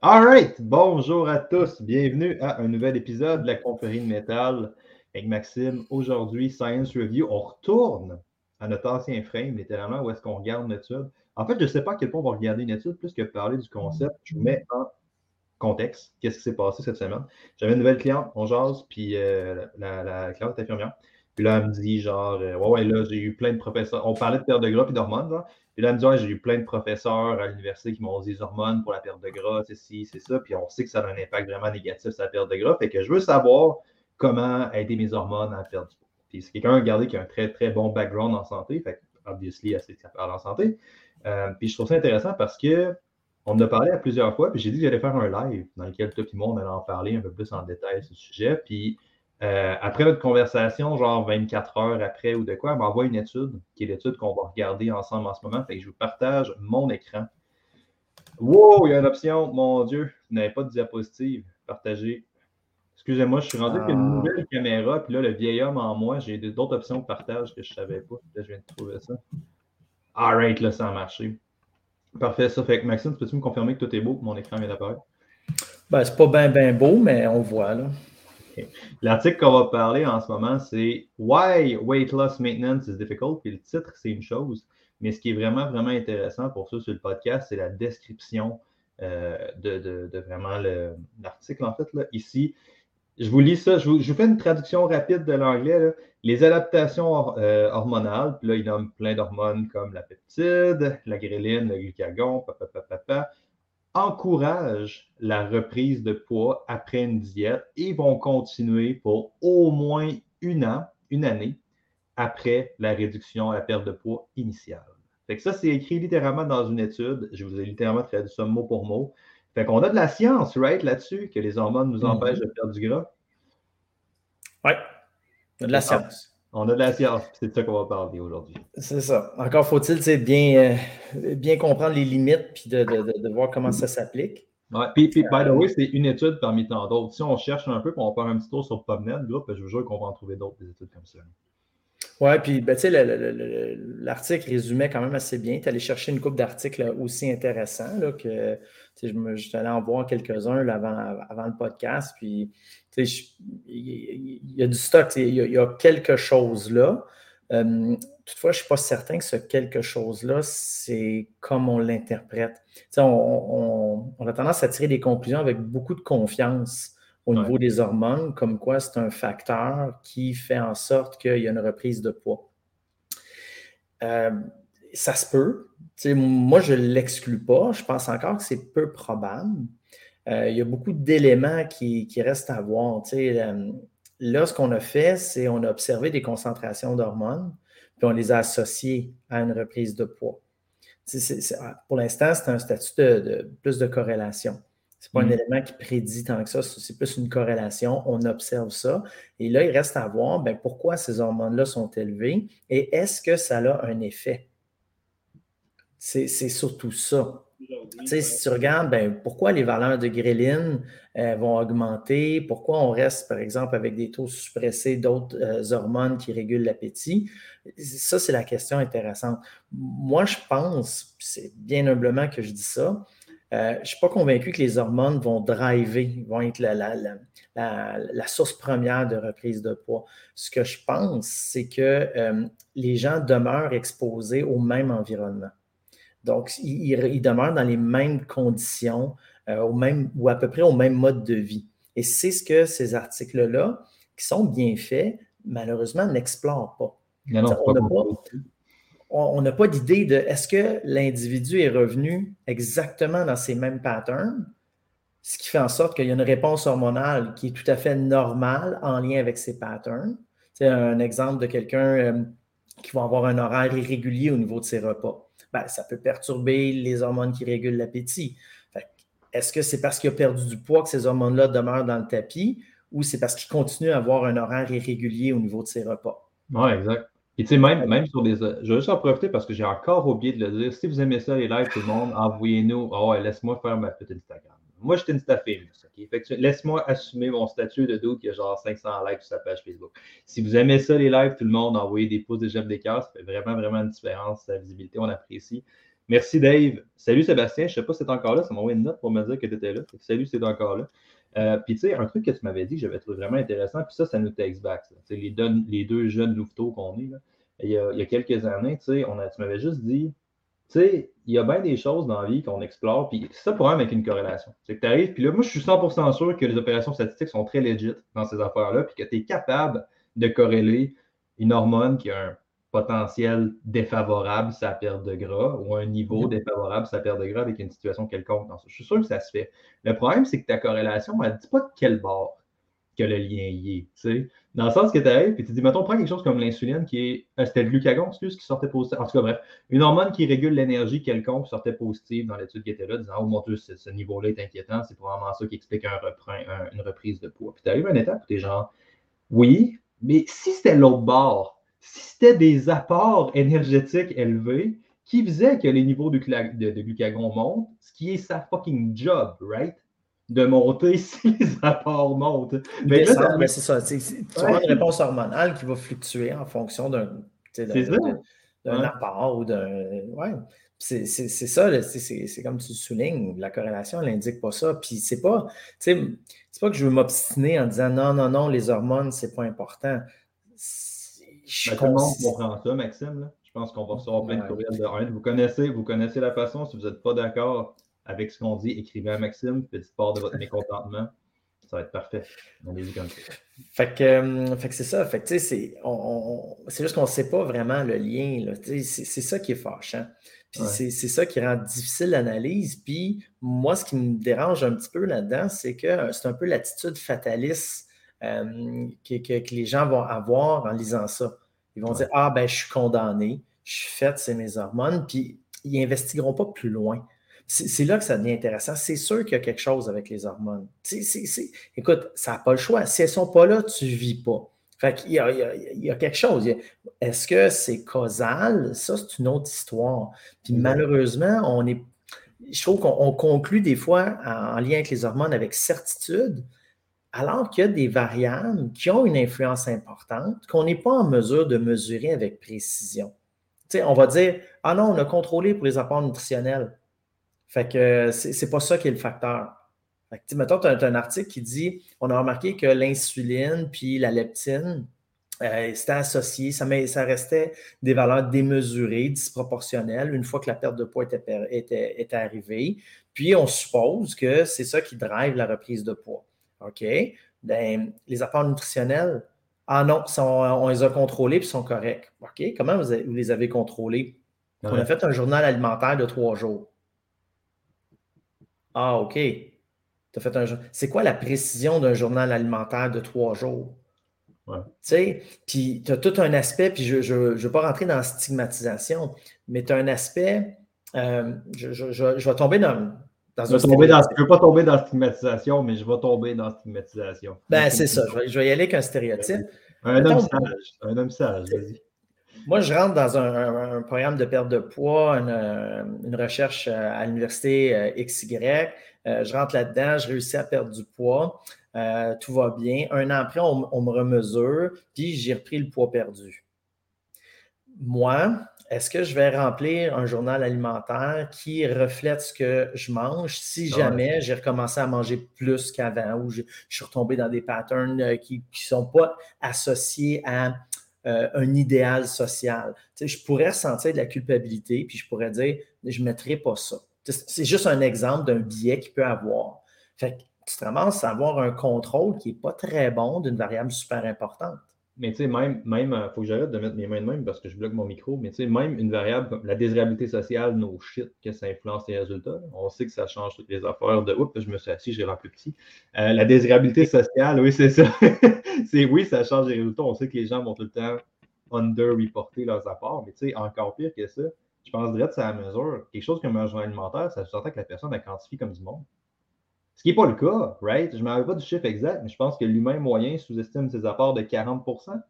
All right, bonjour à tous. Bienvenue à un nouvel épisode de la confrérie de métal avec Maxime. Aujourd'hui, Science Review. On retourne à notre ancien frame, littéralement, où est-ce qu'on regarde étude. En fait, je ne sais pas à quel point on va regarder une étude, plus que parler du concept. Je vous mets en contexte. Qu'est-ce qui s'est passé cette semaine? J'avais une nouvelle cliente, on jase, puis euh, la, la, cliente est infirmière. Puis là, elle me dit, genre, euh, ouais, ouais, là, j'ai eu plein de professeurs. On parlait de perte de gras et d'hormones, genre. Puis là, elle me dit, ouais, j'ai eu plein de professeurs à l'université qui m'ont dit hormones pour la perte de gras, c'est ci, c'est ça. Puis on sait que ça a un impact vraiment négatif sur la perte de gras. Fait que je veux savoir comment aider mes hormones à perdre du poids. Puis c'est quelqu'un, regardez, qui a un très, très bon background en santé. Fait que, obviously, elle sait parle en santé. Euh, puis je trouve ça intéressant parce que on en a parlé à plusieurs fois, puis j'ai dit que j'allais faire un live dans lequel tout le monde allait en parler un peu plus en détail sur ce sujet. Puis euh, après notre conversation, genre 24 heures après ou de quoi, elle m'envoie une étude, qui est l'étude qu'on va regarder ensemble en ce moment. Fait que je vous partage mon écran. Wow, il y a une option, mon Dieu, vous n'avez pas de diapositive. Partagez. Excusez-moi, je suis rendu avec une ah. nouvelle caméra, puis là, le vieil homme en moi, j'ai d'autres options de partage que je ne savais pas. Là, je viens de trouver ça. Alright, là, ça a marché. Parfait, ça fait que Maxime, peux-tu me confirmer que tout est beau, que mon écran vient d'apparaître? Ben, c'est pas bien, bien beau, mais on voit, là. L'article qu'on va parler en ce moment, c'est Why Weight Loss Maintenance is Difficult. Puis le titre, c'est une chose. Mais ce qui est vraiment, vraiment intéressant pour ça sur le podcast, c'est la description euh, de, vraiment l'article. En fait, là, ici, je vous lis ça. Je vous, fais une traduction rapide de l'anglais. Les adaptations euh, hormonales, puis là, il nomme plein d'hormones comme la peptide, la gréline, le glucagon, papa, papa, encouragent la reprise de poids après une diète et vont continuer pour au moins une an, une année après la réduction, la perte de poids initiale. Fait que ça, c'est écrit littéralement dans une étude. Je vous ai littéralement traduit ça mot pour mot. Fait qu'on a de la science, right, là-dessus, que les hormones nous mhm. empêchent de perdre du gras? Oui, de la science. On a de la science, c'est de ça qu'on va parler aujourd'hui. C'est ça. Encore faut-il bien, euh, bien comprendre les limites puis de, de, voir comment ça s'applique. Ouais, puis, puis, by the way, c'est une étude parmi tant d'autres. Si on cherche un peu, on va faire un petit tour sur PubMed, là, je vous jure qu'on va en trouver d'autres, des études comme ça. Oui, puis ben, l'article résumait quand même assez bien. Tu allé chercher une coupe d'articles aussi intéressants là, que je, me, suis allé en voir quelques-uns avant, le podcast. Puis il y, a du stock, il y, a quelque chose là. Euh, toutefois, je ne suis pas certain que ce quelque chose-là, c'est comme on l'interprète. On, a tendance à tirer des conclusions avec beaucoup de confiance au niveau des hormones, comme quoi c'est un facteur qui fait en sorte qu'il y a une reprise de poids. Euh, ça se peut. moi, je ne l'exclus pas. Je pense encore que c'est peu probable. Euh, il y a beaucoup d'éléments qui, restent à voir. Euh, là, ce qu'on a fait, c'est on a observé des concentrations d'hormones, puis on les a associées à une reprise de poids. pour l'instant, c'est un statut de, plus de corrélation. Ce n'est pas un mm. élément qui prédit tant que ça, c'est plus une corrélation. On observe ça. Et là, il reste à voir ben, pourquoi ces hormones-là sont élevées et est-ce que ça a un effet? C'est surtout ça. si tu regardes, ben, pourquoi les valeurs de gréline euh, vont augmenter, pourquoi on reste, par exemple, avec des taux suppressés d'autres euh, hormones qui régulent l'appétit, ça, c'est la question intéressante. Moi, je pense, c'est bien humblement que je dis ça, euh, je ne suis pas convaincu que les hormones vont driver, vont être la, source première de reprise de poids. Ce que je pense, c'est que euh, les gens demeurent exposés au même environnement. Donc, ils, demeurent dans les mêmes conditions, euh, au même, ou à peu près au même mode de vie. Et c'est ce que ces articles-là, qui sont bien faits, malheureusement, n'explorent pas. Non, non, pas, on n'a pas d'idée de est-ce que l'individu est revenu exactement dans ces mêmes patterns, ce qui fait en sorte qu'il y a une réponse hormonale qui est tout à fait normale en lien avec ces patterns. C'est un exemple de quelqu'un euh, qui va avoir un horaire irrégulier au niveau de ses repas. Ben, ça peut perturber les hormones qui régulent l'appétit. Est-ce que c'est parce qu'il a perdu du poids que ces hormones-là demeurent dans le tapis ou c'est parce qu'il continue à avoir un horaire irrégulier au niveau de ses repas? Oui, exact. Et tu sais, même, même sur des. Je vais juste en profiter parce que j'ai encore oublié de le dire. Si vous aimez ça, les lives, tout le monde, envoyez-nous. Oh, laisse-moi faire ma petite Instagram. Moi, je suis Instafamous. OK? Fait que laisse-moi assumer mon statut de doute qui a genre 500 likes sur sa page Facebook. Si vous aimez ça, les lives, tout le monde, envoyez des pouces, des j'aime, des cœurs. Ça fait vraiment, vraiment une différence. La visibilité, on apprécie. Merci Dave. Salut Sébastien. Je ne sais pas si tu es encore là. Ça m'a envoyé une note pour me dire que tu étais là. Salut es encore là. Euh, puis tu sais, un truc que tu m'avais dit que j'avais trouvé vraiment intéressant, puis ça, ça nous takes back. Les deux, les deux jeunes louveteaux qu'on est, là, il, y a, quelques années, on a, tu m'avais juste dit, tu sais, il y a bien des choses dans la vie qu'on explore, puis ça pour avec une corrélation. C'est que tu arrives, puis là, moi, je suis 100% sûr que les opérations statistiques sont très legit dans ces affaires-là, puis que tu es capable de corréler une hormone qui a un potentiel défavorable sa perte de gras ou un niveau défavorable sa perte de gras avec une situation quelconque. Je suis sûr que ça se fait. Le problème, c'est que ta corrélation, elle ne dit pas de quel bord que le lien y est. Dans le sens que tu arrives et tu dis, mettons, prends quelque chose comme l'insuline qui est. Euh, c'était le glucagon, excuse, qui sortait positif. En tout cas, bref, une hormone qui régule l'énergie quelconque sortait positive dans l'étude qui était là, disant, oh mon Dieu, ce, niveau-là est inquiétant, c'est probablement ça qui explique un une reprise de poids. Puis tu arrives à une étape où tu es genre, oui, mais si c'était l'autre bord, si c'était des apports énergétiques élevés qui faisaient que les niveaux de, glucagon montent, ce qui est sa fucking job, right? De monter si les apports montent. Mais, c'est ça. Tu as une réponse hormonale qui va fluctuer en fonction d'un apport ou d'un. Ouais. C'est ça, c'est comme tu le soulignes, la corrélation, elle n'indique pas ça. Puis c'est pas, c'est pas que je veux m'obstiner en disant non, non, non, les hormones, c'est pas important. Ben, tout le monde comprend ça, Maxime. Je pense qu'on va recevoir plein de courriels de haine. Vous connaissez, vous connaissez la façon. Si vous n'êtes pas d'accord avec ce qu'on dit, écrivez à Maxime, faites part de votre mécontentement. Ça va être parfait. On est comme ça. Fait que, euh, fait que c'est ça. Fait que, c'est, juste qu'on ne sait pas vraiment le lien. C'est, ça qui est fâchant. Puis c'est, ça qui rend difficile l'analyse. Puis moi, ce qui me dérange un petit peu là-dedans, c'est que c'est un peu l'attitude fataliste euh, que, les gens vont avoir en lisant ça. Ils vont dire Ah, ben, je suis condamné, je suis fait, c'est mes hormones, puis ils n'investigueront pas plus loin. C'est là que ça devient intéressant. C'est sûr qu'il y a quelque chose avec les hormones. Écoute, ça n'a pas le choix. Si elles ne sont pas là, tu ne vis pas. Fait qu'il y, a, il y a quelque chose. Est-ce que c'est causal? Ça, c'est une autre histoire. Puis malheureusement, on est, je trouve qu'on conclut des fois en lien avec les hormones avec certitude, alors qu'il y a des variables qui ont une influence importante qu'on n'est pas en mesure de mesurer avec précision. on va dire Ah non, on a contrôlé pour les apports nutritionnels. Fait que c'est pas ça qui est le facteur. Fait mettons, tu as, un article qui dit On a remarqué que l'insuline puis la leptine, euh, c'était associé, ça, restait des valeurs démesurées, disproportionnelles, une fois que la perte de poids était arrivée. Puis on suppose que c'est ça qui drive la reprise de poids. OK? Ben, les apports nutritionnels, ah non, on les a contrôlés et sont corrects. OK? Comment vous, les avez contrôlés? On a fait un journal alimentaire de trois jours. Ah, OK. fait un C'est quoi la précision d'un journal alimentaire de trois jours? Tu sais, puis tu as tout un aspect, puis je ne veux pas rentrer dans la stigmatisation, mais tu as un aspect, euh, je, je, vais tomber dans, je ne veux pas tomber dans la stigmatisation, mais je vais tomber dans la stigmatisation. Ben, c'est ça. Je vais, y aller avec un stéréotype. Un homme sage. Un homme sage, vas-y. Moi, je rentre dans un, programme de perte de poids, une, recherche euh, à l'université euh, XY. Euh, je rentre là-dedans, je réussis à perdre du poids. tout va bien. Un an après, on, on me remesure, puis j'ai repris le poids perdu. Moi, est-ce que je vais remplir un journal alimentaire qui reflète ce que je mange? Si jamais j'ai recommencé à manger plus qu'avant ou je, suis retombé dans des patterns euh, qui ne sont pas associés à euh, un idéal social? je pourrais ressentir de la culpabilité, puis je pourrais dire, je ne mettrai pas ça. C'est juste un exemple d'un biais qu'il peut avoir. Fait que tu te ramasses à avoir un contrôle qui n'est pas très bon d'une variable super importante. Mais tu sais, même, même, euh, faut que j'arrête de mettre mes mains de même parce que je bloque mon micro, mais tu sais, même une variable comme la désirabilité sociale, nos shit, que ça influence les résultats. On sait que ça change toutes les affaires de oups, je me suis assis, j'ai l'air plus petit. Euh, la désirabilité sociale, oui, c'est ça. c'est oui, ça change les résultats. On sait que les gens vont tout le temps under-reporter leurs apports, mais tu sais, encore pire que ça, je pense que c'est à la mesure. Quelque chose comme un journal alimentaire, ça sous-entend que la personne a quantifié comme du monde. Ce qui n'est pas le cas, right? Je ne rappelle pas du chiffre exact, mais je pense que l'humain moyen sous-estime ses apports de 40%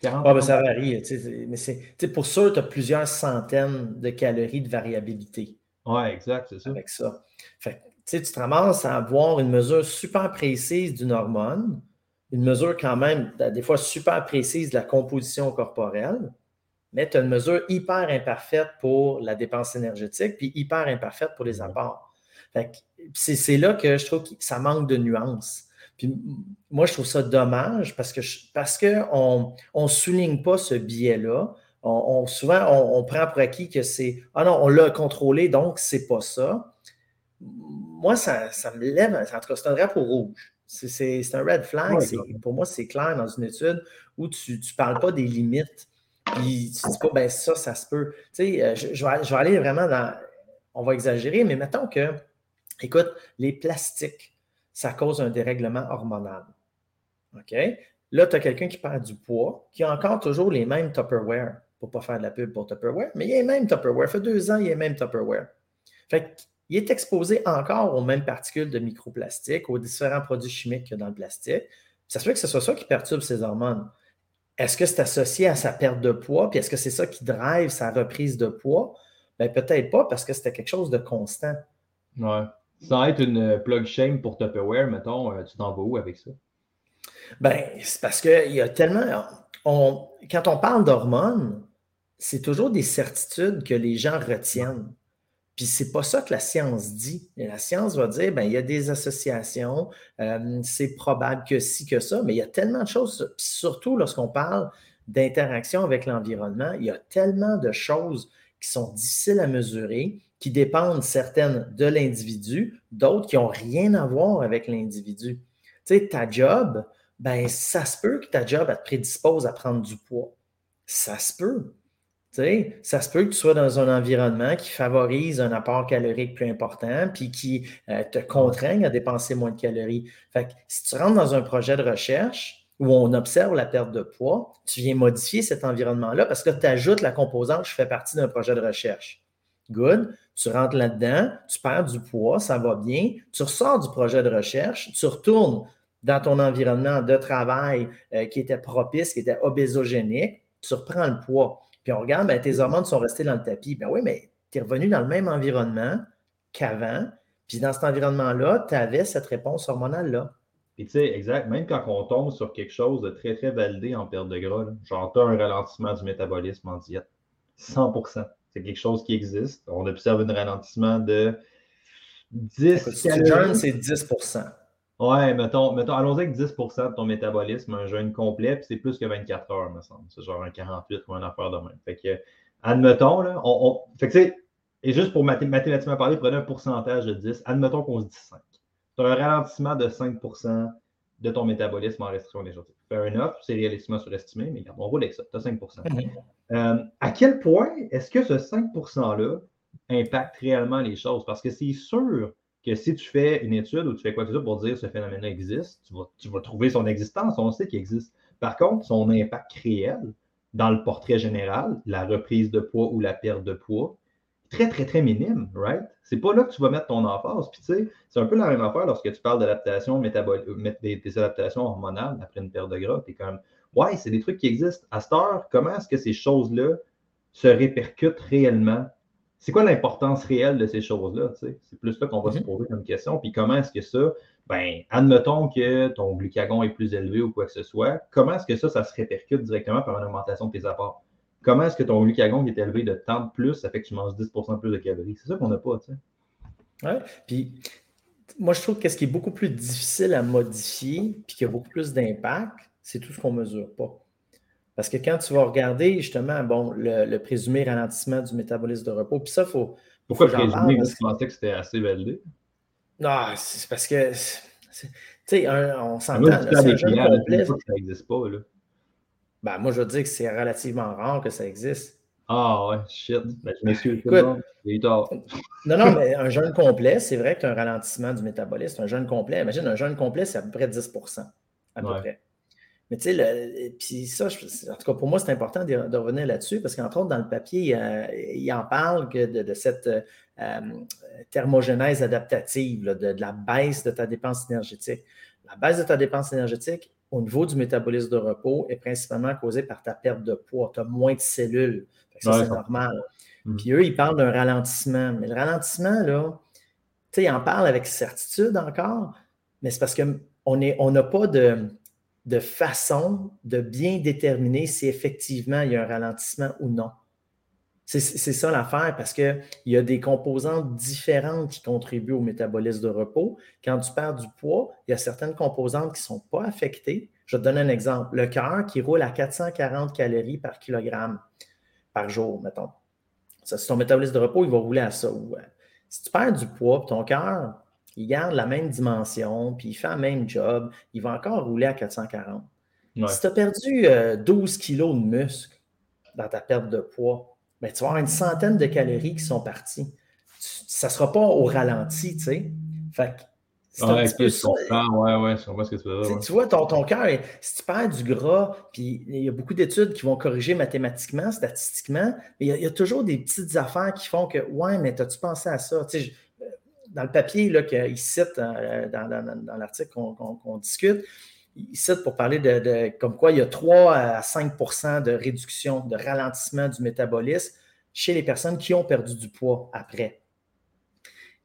40 ben, ça varie. Mais pour sûr, tu as plusieurs centaines de calories de variabilité. Oui, exact, c'est ça. Avec ça. Fait, tu te ramasses à avoir une mesure super précise d'une hormone, une mesure quand même, des fois super précise de la composition corporelle, mais tu as une mesure hyper imparfaite pour la dépense énergétique, puis hyper imparfaite pour les apports. C'est là que je trouve que ça manque de nuances. Puis moi, je trouve ça dommage parce que parce qu'on ne souligne pas ce biais-là. On, souvent, on, prend pour acquis que c'est Ah non, on l'a contrôlé, donc c'est pas ça. Moi, ça, me lève, en tout cas, c'est un drapeau rouge. C'est un red flag. pour moi, c'est clair dans une étude où tu ne parles pas des limites. Puis tu ne dis pas, ben ça, ça se peut. Tu sais, euh, je, je, vais, je vais aller vraiment dans. On va exagérer, mais mettons que, écoute, les plastiques, ça cause un dérèglement hormonal. OK? Là, tu as quelqu'un qui perd du poids, qui a encore toujours les mêmes Tupperware, pour ne pas faire de la pub pour Tupperware, mais il a les mêmes Tupperware. Ça fait deux ans, il a les mêmes Tupperware. Fait qu'il est exposé encore aux mêmes particules de microplastique, aux différents produits chimiques qu'il y a dans le plastique. Ça se fait que ce soit ça qui perturbe ses hormones. Est-ce que c'est associé à sa perte de poids? Puis est-ce que c'est ça qui drive sa reprise de poids? Bien, peut-être pas parce que c'était quelque chose de constant. Ouais. Sans être une plug shame pour Tupperware, mettons, euh, tu t'en vas où avec ça? Ben, c'est parce qu'il y a tellement. quand on parle d'hormones, c'est toujours des certitudes que les gens retiennent. Puis c'est pas ça que la science dit. la science va dire, ben il y a des associations, euh, c'est probable que si, que ça, mais il y a tellement de choses, surtout lorsqu'on parle d'interaction avec l'environnement, il y a tellement de choses qui sont difficiles à mesurer qui dépendent certaines de l'individu, d'autres qui n'ont rien à voir avec l'individu. Tu sais, ta job, ben ça se peut que ta job te prédispose à prendre du poids. Ça se peut. Tu ça se peut que tu sois dans un environnement qui favorise un apport calorique plus important, puis qui euh, te contraigne à dépenser moins de calories. Fait que si tu rentres dans un projet de recherche où on observe la perte de poids, tu viens modifier cet environnement-là parce que tu ajoutes la composante je fais partie d'un projet de recherche. Good. Tu rentres là-dedans, tu perds du poids, ça va bien. Tu ressors du projet de recherche, tu retournes dans ton environnement de travail euh, qui était propice, qui était obésogénique, tu reprends le poids. Puis on regarde, ben, tes hormones sont restées dans le tapis. Ben oui, mais tu es revenu dans le même environnement qu'avant. Puis dans cet environnement-là, tu avais cette réponse hormonale-là. Puis tu sais, exact, même quand on tombe sur quelque chose de très, très validé en perte de gras, genre tu as un ralentissement du métabolisme en diète. 100 c'est quelque chose qui existe. On observe un ralentissement de 10 calories. c'est 10 Ouais, mettons, mettons allons-y avec 10% de ton métabolisme, un jeûne complet, puis c'est plus que 24 heures, me semble. C'est genre un 48 ou un affaire de même. Fait que, admettons, là, on, fait que, et juste pour mathématiquement parler, prenez un pourcentage de 10, admettons qu'on se dit 5. Tu as un ralentissement de 5 de ton métabolisme en restriction énergétique. Fair enough, c'est réalistiquement surestimé, mais on roule avec ça, tu as 5 mhm. euh, À quel point est-ce que ce 5 %-là impacte réellement les choses? Parce que c'est sûr que si tu fais une étude ou tu fais quoi que ce soit pour dire ce phénomène-là existe, tu vas, tu vas trouver son existence, on sait qu'il existe. Par contre, son impact réel dans le portrait général, la reprise de poids ou la perte de poids, très, très, très minime, right? C'est pas là que tu vas mettre ton emphase. Puis, tu sais, c'est un peu la même affaire lorsque tu parles d'adaptation métabolique, euh, des, des, adaptations hormonales après une perte de gras. Tu es comme, ouais, c'est des trucs qui existent. À cette heure, comment est-ce que ces choses-là se répercutent réellement? C'est quoi l'importance réelle de ces choses-là? Tu sais? C'est plus là qu'on va se mm-hmm. poser comme question. Puis, comment est-ce que ça, ben, admettons que ton glucagon est plus élevé ou quoi que ce soit, comment est-ce que ça, ça se répercute directement par une augmentation de tes apports? Comment est-ce que ton glucagon est élevé de tant de plus, ça fait que tu manges 10% plus de calories? C'est ça qu'on n'a pas, tu sais. Oui, puis moi, je trouve que ce qui est beaucoup plus difficile à modifier, puis qui a beaucoup plus d'impact, c'est tout ce qu'on ne mesure pas. Parce que quand tu vas regarder justement, bon, le, présumé ralentissement du métabolisme de repos, puis ça, il faut. Pourquoi présumer? que... Tu pensais que c'était assez validé? Non, c'est parce que. Tu sais, on s'entend. Ça n'existe pas, là. Ben, moi, je veux dire que c'est relativement rare que ça existe. Ah ouais, shit. Ben, je m'excuse. Non, non, mais un jeûne complet, c'est vrai que tu as un ralentissement du métabolisme. Un jeûne complet, imagine, un jeûne complet, c'est à peu près 10% à peu près. Mais tu sais, puis ça, en tout cas, pour moi, c'est important de, revenir là-dessus parce qu'entre autres, dans le papier, il en parle que de, cette euh, thermogénèse adaptative, de, la baisse de ta dépense énergétique. La baisse de ta dépense énergétique, au niveau du métabolisme de repos est principalement causé par ta perte de poids. Tu as moins de cellules. Ça, c'est normal. Mm. Puis eux, ils parlent d'un ralentissement. Mais le ralentissement, là, tu sais, ils en parlent avec certitude encore, mais c'est parce qu'on n'a on pas de, de façon de bien déterminer si effectivement il y a un ralentissement ou non. C'est ça l'affaire parce qu'il y a des composantes différentes qui contribuent au métabolisme de repos. Quand tu perds du poids, il y a certaines composantes qui ne sont pas affectées. Je te donne un exemple. Le cœur qui roule à 440 calories par kilogramme par jour, mettons. Ça, si ton métabolisme de repos, il va rouler à ça. Euh, si tu perds du poids, ton cœur, il garde la même dimension, puis il fait le même job, il va encore rouler à 440. Si tu as perdu 12 euh, kilos de muscle dans ta perte de poids, ben, tu vas avoir une centaine de calories qui sont parties. ça ne sera pas au ralenti, tu sais. Fait que, ouais, ouais, ouais, je comprends ce que tu veux dire. Tu vois, ton, ton cœur, si tu perds du gras, puis il y a beaucoup d'études qui vont corriger mathématiquement, statistiquement, mais il y, a, toujours des petites affaires qui font que, ouais, mais as-tu pensé à ça? Tu sais, dans le papier qu'il cite euh, dans, l'article qu'on discute, il cite pour parler de, comme quoi il y a 3 à 5 de réduction, de ralentissement du métabolisme chez les personnes qui ont perdu du poids après.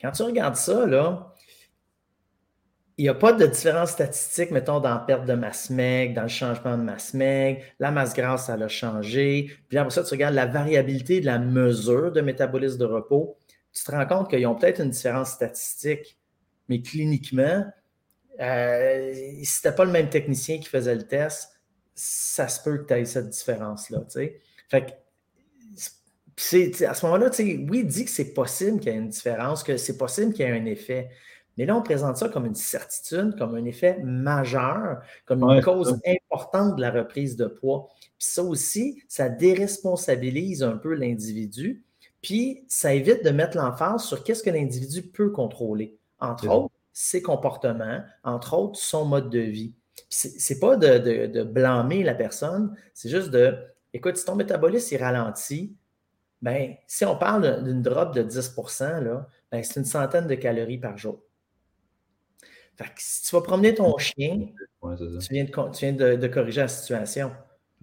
Quand tu regardes ça, là, il n'y a pas de différence statistique, mettons, dans la perte de masse maigre, dans le changement de masse maigre. La masse grasse, ça a changé. Puis après ça, tu regardes la variabilité de la mesure de métabolisme de repos tu te rends compte qu'ils ont peut-être une différence statistique, mais cliniquement, euh, si ce n'était pas le même technicien qui faisait le test, ça se peut que tu aies cette différence-là. Fait que, à ce moment-là, oui, il dit que c'est possible qu'il y ait une différence, que c'est possible qu'il y ait un effet. Mais là, on présente ça comme une certitude, comme un effet majeur, comme une cause importante de la reprise de poids. Puis ça aussi, ça déresponsabilise un peu l'individu puis, ça évite de mettre l'emphase sur qu'est-ce que l'individu peut contrôler. Entre autres, ses comportements, entre autres, son mode de vie. Ce n'est pas de, blâmer la personne, c'est juste de, écoute, si ton métabolisme est ralenti, ben, si on parle d'une drop de 10 là, ben, c'est une centaine de calories par jour. Fait que si tu vas promener ton chien, tu viens, de corriger la situation.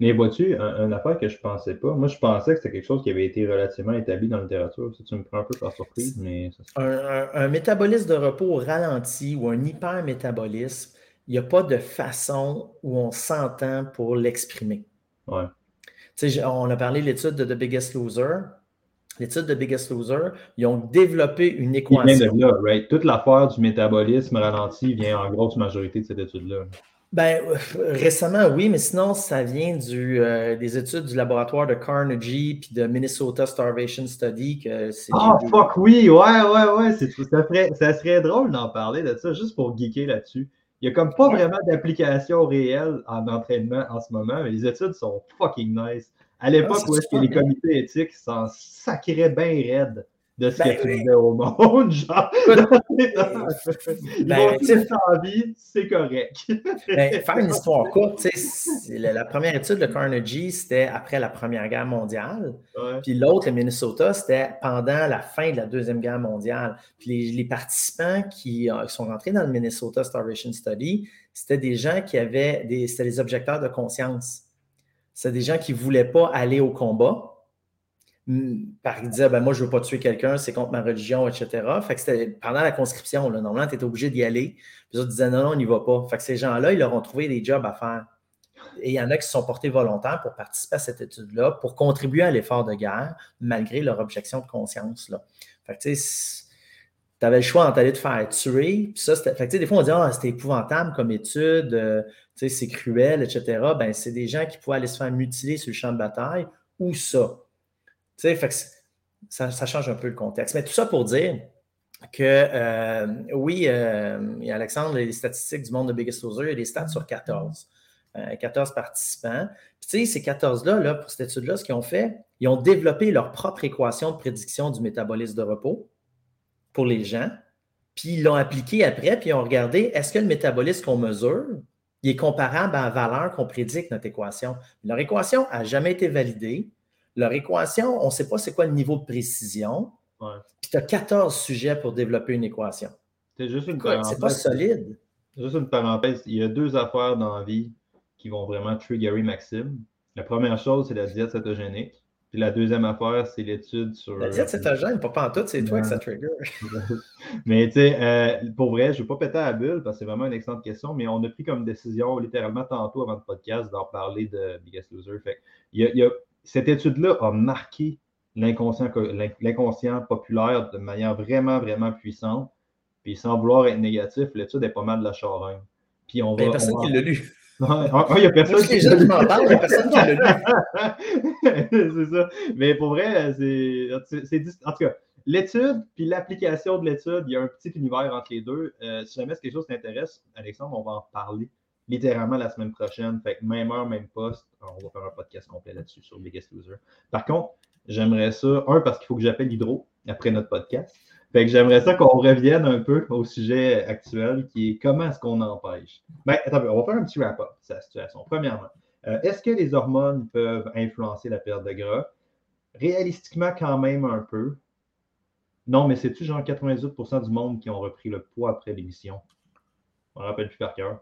Mais vois-tu, un, affaire que je pensais pas, moi je pensais que c'était quelque chose qui avait été relativement établi dans la littérature. Ça, tu me prends un peu par surprise, mais un, métabolisme de repos ralenti ou un hypermétabolisme, il n'y a pas de façon où on s'entend pour l'exprimer. Ouais. on a parlé de l'étude de The Biggest Loser. L'étude de Biggest Loser, ils ont développé une équation. de là, right? Toute l'affaire du métabolisme ralenti vient en grosse majorité de cette étude-là. Ben, récemment, oui, mais sinon, ça vient du, euh, des études du laboratoire de Carnegie puis de Minnesota Starvation Study. Ah, oh, fuck oui, ouais, ouais, ouais. Ça, ferait, ça serait drôle d'en parler de ça, juste pour geeker là-dessus. Il n'y a comme pas vraiment d'application réelle en entraînement en ce moment, mais les études sont fucking nice. À l'époque ah, où est-ce que les comités éthiques s'en sacraient bien raides de ce ben, que tu faisais au monde. Genre, ben, vie, c'est correct. ben, faire une histoire courte, la, la, première étude de Carnegie, c'était après la Première Guerre mondiale. Puis l'autre, le Minnesota, c'était pendant la fin de la Deuxième Guerre mondiale. Puis les, participants qui, euh, qui, sont rentrés dans le Minnesota Starvation Study, c'était des gens qui avaient des, c'était des objecteurs de conscience. C'était des gens qui ne voulaient pas aller au combat par disait ben, Moi, je ne veux pas tuer quelqu'un, c'est contre ma religion, etc. Fait que c'était pendant la conscription. Normalement, tu étais obligé d'y aller. Puis autres disaient Non, non, on n'y va pas. Fait que ces gens-là, ils leur ont trouvé des jobs à faire. Et il y en a qui se sont portés volontaires pour participer à cette étude-là, pour contribuer à l'effort de guerre, malgré leur objection de conscience. Là. Fait que tu avais le choix entre aller te faire tuer. Puis ça, fait que, des fois, on dit ah, c'était épouvantable comme étude, euh, c'est cruel, etc. Ben, c'est des gens qui pouvaient aller se faire mutiler sur le champ de bataille ou ça ça, change un peu le contexte. Mais tout ça pour dire que euh, oui, euh, Alexandre, les statistiques du monde de Biggest Loser, il y a des stats sur 14. 14 euh, participants. Puis, tu sais, ces 14-là, là, pour cette étude-là, ce qu'ils ont fait, ils ont développé leur propre équation de prédiction du métabolisme de repos pour les gens. Puis, ils l'ont appliqué après, puis ils ont regardé est-ce que le métabolisme qu'on mesure, il est comparable à la valeur qu'on prédit notre équation? Leur équation n'a jamais été validée. Leur équation, on ne sait pas c'est quoi le niveau de précision. Puis tu as 14 sujets pour développer une équation. C'est juste une parenthèse. C'est pas solide. Juste une parenthèse. Il y a deux affaires dans la vie qui vont vraiment triggerer Maxime. La première chose, c'est la diète cétogénique. Puis la deuxième affaire, c'est l'étude sur. La diète cétogène, pas en tout, c'est toi que ça trigger. mais tu sais, euh, pour vrai, je ne vais pas péter à la bulle parce que c'est vraiment une excellente question, mais on a pris comme décision littéralement tantôt avant le podcast d'en parler de Biggest Loser. Fait, il y a, cette étude-là a marqué l'inconscient populaire de manière vraiment, vraiment puissante. Puis sans vouloir être négatif, l'étude est pas mal de la charogne. Puis on va. Il n'y a personne qui l'a lu. Il n'y a personne qui l'a lu. il n'y a personne qui l'a lu. c'est ça. Mais pour vrai, c'est. En tout cas, l'étude puis l'application de l'étude, il y a un petit univers entre les deux. Euh, si jamais c'est quelque chose qui t'intéresse, Alexandre, on va en parler littéralement la semaine prochaine. Même heure, même poste, on va faire un podcast complet là-dessus sur Biggest Loser. Par contre, j'aimerais ça, un, parce qu'il faut que j'appelle Hydro après notre podcast. Fait que j'aimerais ça qu'on revienne un peu au sujet actuel qui est comment est-ce qu'on empêche? Ben, attends, on va faire un petit wrap-up de la situation. Premièrement, euh, est-ce que les hormones peuvent influencer la perte de gras? Réalistiquement, quand même un peu. Non, mais c'est-tu genre 98% du monde qui ont repris le poids après l'émission? On ne rappelle plus par cœur.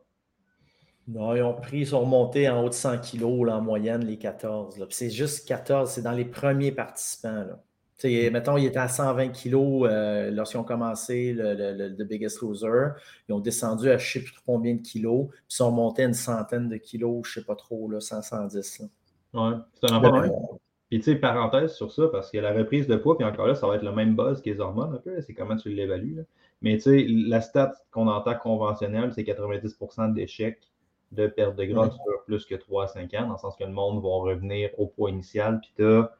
Non, ils ont pris, ils sont remontés en haut de 100 kilos en moyenne, les 14. C'est juste 14, c'est dans les premiers participants. Là. Mm. mettons, ils étaient à 120 kilos euh, lorsqu'ils ont commencé le, The Biggest Loser. Ils ont descendu à je ne sais plus combien de kilos, puis ils sont montés à une centaine de kilos, je ne sais pas trop, là, 100, 110. Oui, c'est un. Puis, tu sais, parenthèse sur ça, parce que la reprise de poids, puis encore là, ça va être le même buzz que les hormones, un peu, c'est comment tu l'évalues. Mais, tu sais, la stat qu'on entend conventionnelle, c'est 90% d'échecs de perte de gras sur plus que 3 à 5 ans, dans le sens que le monde va revenir au poids initial, puis tu as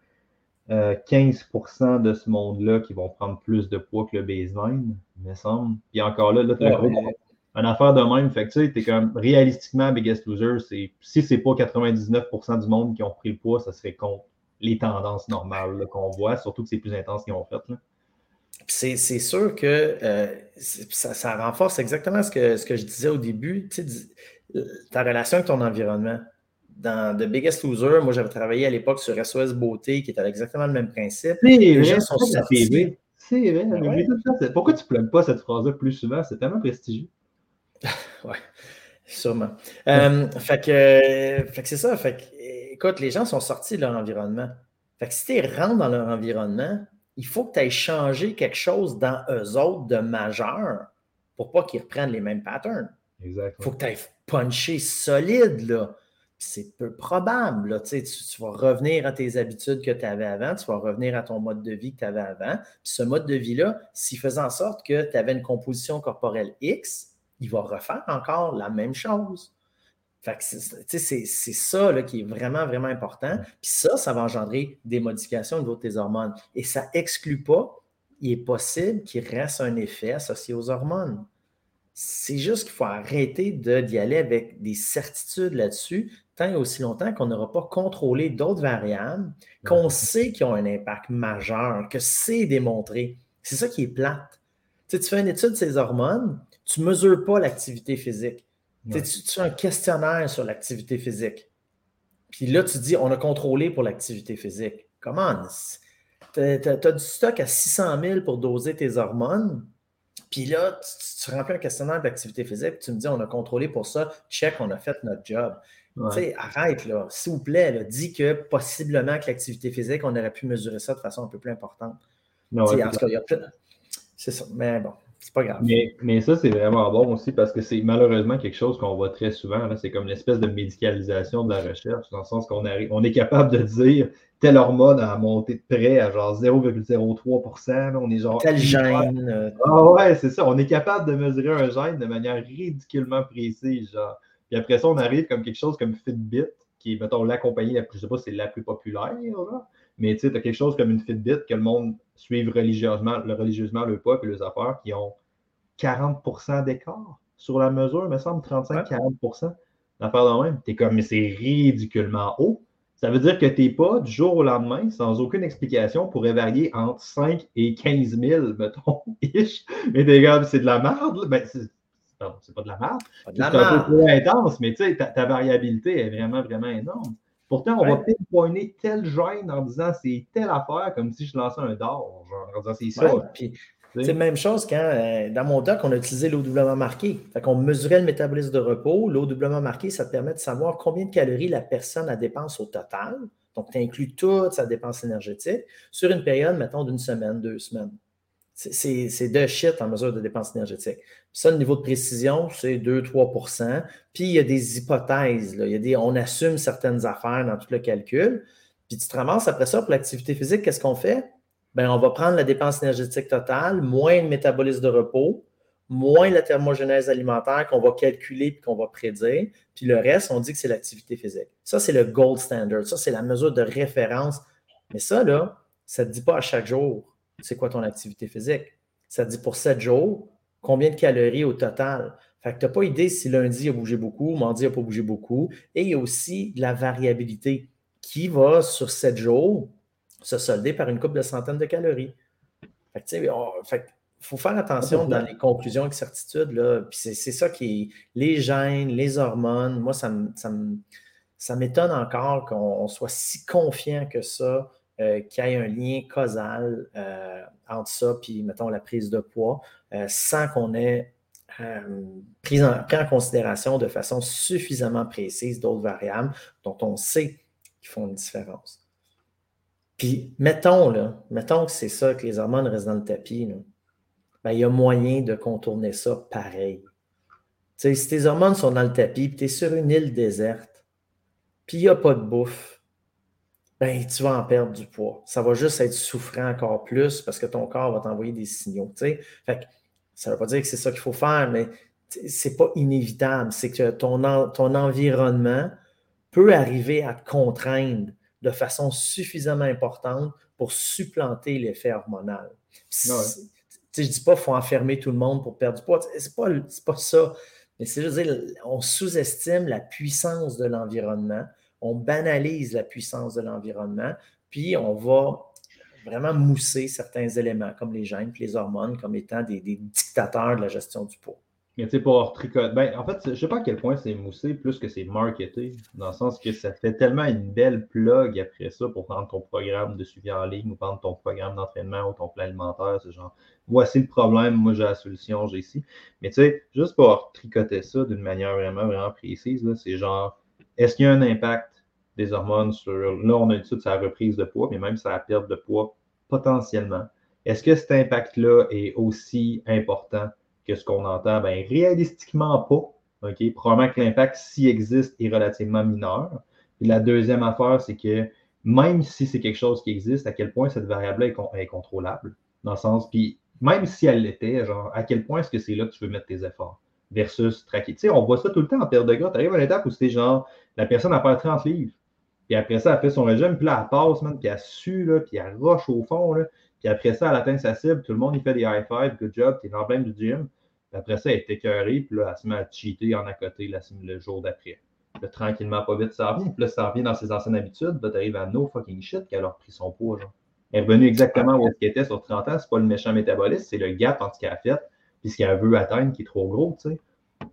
15% euh, de ce monde-là qui vont prendre plus de poids que le baseline, il me semble. Puis encore là, là, tu as une affaire de même. Fait que tu sais, comme réalistiquement, Biggest Loser, c'est si c'est pas 99% du monde qui ont pris le poids, ça serait contre les tendances normales qu'on voit, surtout que c'est plus intense qu'ils ont fait. C'est sûr que euh, ça, renforce exactement ce que, ce que je disais au début, ta relation avec ton environnement dans The Biggest Loser, moi, j'avais travaillé à l'époque sur SOS Beauté, qui était exactement le même principe. Les gens sont sortis. C'est vrai, Pourquoi tu ne pas cette phrase-là plus souvent? C'est tellement prestigieux. oui, sûrement. Euh, fait que, c'est ça. Fait que, écoute, les gens sont sortis de leur environnement. Fait que si tu rentres dans leur environnement, il faut que tu ailles changer quelque chose dans eux autres de majeur pour pas qu'ils reprennent les mêmes patterns. Exactement. Il faut que tu ailles puncher solide, là c'est peu probable. Tu, vas revenir à tes habitudes que tu avais avant, tu vas revenir à ton mode de vie que tu avais avant. Puis ce mode de vie-là, s'il faisait en sorte que tu avais une composition corporelle X, il va refaire encore la même chose. c'est ça là, qui est vraiment, vraiment important. Puis ça, ça va engendrer des modifications au niveau de tes hormones. Et ça exclut pas, il est possible qu'il reste un effet associé aux hormones. C'est juste qu'il faut arrêter d'y aller avec des certitudes là-dessus, tant et aussi longtemps qu'on n'aura pas contrôlé d'autres variables, qu'on sait qu'ils ont un impact majeur, que c'est démontré. C'est ça qui est plate. Tu, tu fais une étude de ces hormones, tu ne mesures pas l'activité physique. Tu, fais un questionnaire sur l'activité physique. Puis là, tu dis, on a contrôlé pour l'activité physique. Comment? Tu as, du stock à 600 000 pour doser tes hormones. Puis là, tu, remplis un questionnaire d'activité physique, puis tu me dis, on a contrôlé pour ça, check, on a fait notre job. Tu sais, arrête, là, s'il vous plaît, dis que possiblement que l'activité physique, on aurait pu mesurer ça de façon un peu plus importante. Non, en tout cas, il y a C'est ça, mais bon. C'est pas grave. Mais, ça, c'est vraiment bon aussi parce que c'est malheureusement quelque chose qu'on voit très souvent. C'est comme une espèce de médicalisation de la recherche, dans le sens qu'on on est capable de dire telle hormone a monté de près à genre 0,03 On est genre. Tel gène. Euh, ah ouais, c'est ça. On est capable de mesurer un gène de manière ridiculement précise. Genre. Puis après ça, on arrive comme quelque chose comme Fitbit, qui est, mettons, la compagnie la plus, je sais pas, c'est la plus populaire. Mais tu sais, tu as quelque chose comme une Fitbit que le monde suivent religieusement, le, religieusement le poids et les affaires qui ont 40% d'écart sur la mesure, il me semble, 35-40 L'affaire de même, tu es comme, mais c'est ridiculement haut. Ça veut dire que tu n'es pas du jour au lendemain, sans aucune explication, pourrait varier entre 5 et 15 000, mettons, ish. Mais t'es comme, c'est de la merde. Ben, c'est, c'est pas de la merde. C'est un peu plus intense, mais tu sais, ta, ta, variabilité est vraiment, vraiment énorme. Pourtant, on va peut-être pointer tel gène en disant c'est telle affaire, comme si je lançais un d'or. en disant c'est ça. c'est la même chose quand, euh, dans mon doc, on a utilisé l'eau doublement marqué. Fait qu'on mesurait le métabolisme de repos. L'eau doublement marqué, ça te permet de savoir combien de calories la personne a dépense au total. Donc, tu inclus toute sa dépense énergétique sur une période, mettons, d'une semaine, deux semaines. C'est de shit en mesure de dépense énergétique. Ça, le niveau de précision, c'est 2-3% Puis il y a des hypothèses. Il y a des, on assume certaines affaires dans tout le calcul. Puis tu te ramasses après ça pour l'activité physique, qu'est-ce qu'on fait? Bien, on va prendre la dépense énergétique totale, moins le métabolisme de repos, moins la thermogénèse alimentaire qu'on va calculer et qu'on va prédire. Puis le reste, on dit que c'est l'activité physique. Ça, c'est le gold standard. Ça, c'est la mesure de référence. Mais ça, là, ça ne te dit pas à chaque jour c'est quoi ton activité physique? Ça dit pour 7 jours, combien de calories au total? Fait que tu n'as pas idée si lundi a bougé beaucoup, mardi n'a pas bougé beaucoup. Et il y a aussi de la variabilité qui va, sur 7 jours, se solder par une coupe de centaines de calories. Fait que, faut faire attention dans les conclusions avec certitude. Là. c'est, ça qui est les gènes, les hormones. Moi, ça, ça m'étonne encore qu'on soit si confiant que ça euh, qu'il y ait un lien causal euh, entre ça puis, mettons, la prise de poids, euh, sans qu'on ait pris en, considération de façon suffisamment précise d'autres variables dont on sait qu'ils font une différence. Puis, mettons, là, mettons que c'est ça, que les hormones restent dans le tapis, ben, il y a moyen de contourner ça pareil. si tes hormones sont dans le tapis, puis tu es sur une île déserte, puis il n'y a pas de bouffe, ben, tu vas en perdre du poids. Ça va juste être souffrant encore plus parce que ton corps va t'envoyer des signaux. Fait ça ne veut pas dire que c'est ça qu'il faut faire, mais c'est pas inévitable. C'est que ton, ton environnement peut arriver à te contraindre de façon suffisamment importante pour supplanter l'effet hormonal. Je ne dis pas qu'il faut enfermer tout le monde pour perdre du poids. Ce n'est pas, pas ça. Mais c'est juste dire, on sous-estime la puissance de l'environnement on banalise la puissance de l'environnement, puis on va vraiment mousser certains éléments, comme les gènes, les hormones, comme étant des, dictateurs de la gestion du poids. Mais tu sais, pour tricoter, ben, en fait, je ne sais pas à quel point c'est moussé plus que c'est marketé, dans le sens que ça fait tellement une belle plug après ça pour prendre ton programme de suivi en ligne ou prendre ton programme d'entraînement ou ton plan alimentaire. C'est genre, voici le problème, moi j'ai la solution, j'ai ici. Mais tu sais, juste pour tricoter ça d'une manière vraiment, vraiment précise, c'est genre, est-ce qu'il y a un impact des hormones sur. Là, on a une de sa reprise de poids, mais même sur la perte de poids potentiellement. Est-ce que cet impact-là est aussi important que ce qu'on entend? Bien, réalistiquement pas. OK? Probablement que l'impact, s'il existe, est relativement mineur. Et la deuxième affaire, c'est que même si c'est quelque chose qui existe, à quel point cette variable-là est, contrôlable? Dans le sens, puis même si elle l'était, genre, à quel point est-ce que c'est là que tu veux mettre tes efforts? Versus traquer. Tu sais, on voit ça tout le temps en perte de gras. Tu arrives à l'étape où c'est genre, la personne a perdu 30 livres. Puis après ça, elle fait son régime, puis là, elle passe, man, puis elle sue, là, puis elle roche au fond. Là, puis après ça, elle atteint sa cible, tout le monde, il fait des high five, good job, t'es dans le du gym. Puis après ça, elle est écœurée, puis là, elle se met à cheater en à côté le jour d'après. Là, tranquillement, pas vite, ça revient. Puis là, ça revient dans ses anciennes habitudes. Là, t'arrives à no fucking shit qu'elle a repris son poids. Genre. Elle est revenue exactement où elle était sur 30 ans. C'est pas le méchant métabolisme, c'est le gap entre ce qu'elle a fait et ce qu'elle veut atteindre qui est trop gros, tu sais.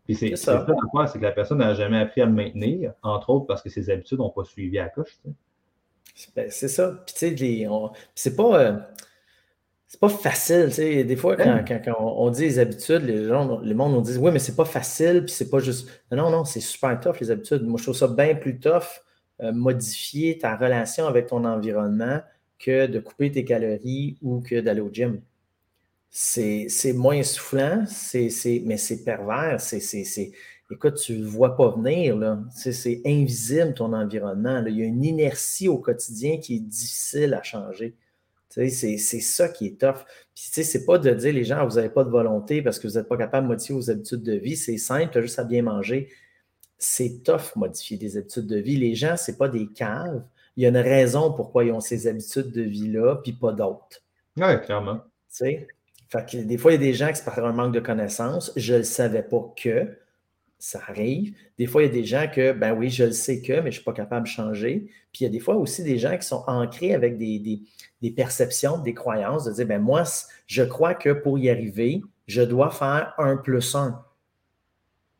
Puis c'est ça, c'est que la personne n'a jamais appris à le maintenir, entre autres parce que ses habitudes n'ont pas suivi à coche. Ben, c'est ça. Puis tu sais, c'est pas. Euh, c'est pas facile, tu sais. Des fois, quand, on, dit les habitudes, les gens, le monde nous dit Oui, mais c'est pas facile, puis c'est pas juste. Non, non, c'est super tough, les habitudes. Moi, je trouve ça bien plus tough, euh, modifier ta relation avec ton environnement que de couper tes calories ou que d'aller au gym c'est moins soufflant, mais c'est pervers. C'est, écoute, tu ne le vois pas venir. C'est invisible ton environnement. Il y a une inertie au quotidien qui est difficile à changer. C'est ça qui est tough. Puis, c'est pas de dire les gens, vous n'avez pas de volonté parce que vous n'êtes pas capable de modifier vos habitudes de vie. C'est simple, tu as juste à bien manger. C'est tough modifier des habitudes de vie. Les gens, ce pas des caves. Il y a une raison pourquoi ils ont ces habitudes de vie-là, puis pas d'autres. Oui, clairement. sais? Des fois, il y a des gens qui c'est par un manque de connaissances. Je ne le savais pas que. Ça arrive. Des fois, il y a des gens que, ben oui, je le sais que, mais je ne suis pas capable de changer. Puis il y a des fois aussi des gens qui sont ancrés avec des, perceptions, des croyances, de dire, ben moi, je crois que pour y arriver, je dois faire un plus un.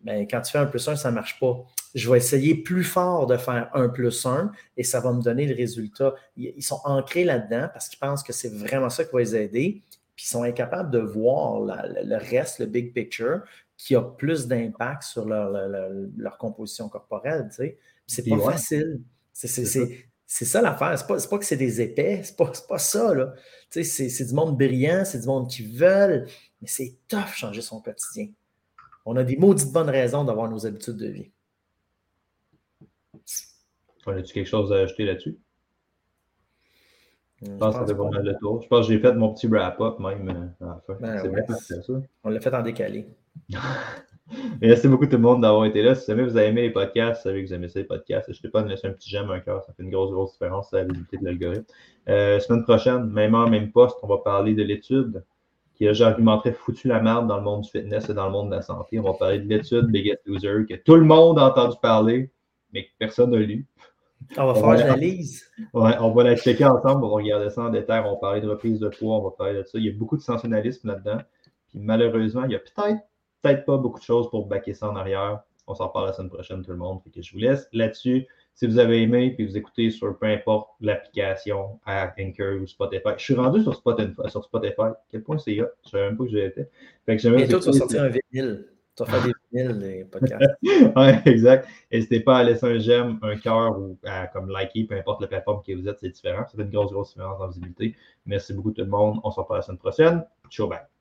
Ben, quand tu fais un plus un, ça ne marche pas. Je vais essayer plus fort de faire un plus un et ça va me donner le résultat. Ils sont ancrés là-dedans parce qu'ils pensent que c'est vraiment ça qui va les aider puis ils sont incapables de voir le reste, le big picture, qui a plus d'impact sur leur, composition corporelle. Tu sais. C'est pas facile. c'est ça l'affaire. C'est pas, pas que c'est des épais, c'est pas, pas ça. Là. C'est, du monde brillant, c'est du monde qui veulent, mais c'est tough changer son quotidien. On a des maudites bonnes raisons d'avoir nos habitudes de vie. As-tu quelque chose à ajouter là-dessus? Je pense, que ça devrait le tour. Je pense que j'ai fait mon petit wrap-up même euh, à la fin. Ben c'est bien parfait, ça. On l'a fait en décalé. Merci beaucoup tout le monde d'avoir été là. Si jamais vous avez aimé les podcasts, vous savez que vous aimez ça les podcasts, n'hésitez pas à me laisser un petit j'aime, un cœur. Ça fait une grosse, grosse différence à la visibilité de l'algorithme. Euh, semaine prochaine, même heure, même poste, on va parler de l'étude qui a, j'argumenterais, foutu la merde dans le monde du fitness et dans le monde de la santé. On va parler de l'étude Biggest Loser que tout le monde a entendu parler, mais que personne n'a lu. On va faire l'analyse. Ouais, on va la checker ensemble, on va regarder ça en détail, on va parler de reprise de poids, on va parler de ça. Il y a beaucoup de sensationnalisme là-dedans. Puis malheureusement, il y a peut-être peut-être pas beaucoup de choses pour backer ça en arrière. On s'en parle la semaine prochaine, tout le monde. que je vous laisse là-dessus. Si vous avez aimé, puis vous écoutez sur peu importe l'application, Anchor ou Spotify. Je suis rendu sur Spotify. Sur Spotify. Quel point c'est là? Je ne savais même pas que j'y étais. Fait que Bientôt, tu vas sortir un vinyle. Tu vas faire des vinyles, des podcasts. oui, exact. N'hésitez pas à laisser un j'aime, un cœur ou à comme liker, peu importe la plateforme que vous êtes, c'est différent. Ça fait une grosse, grosse différence en visibilité. Merci beaucoup tout le monde. On se revoit la semaine prochaine. Ciao, bye.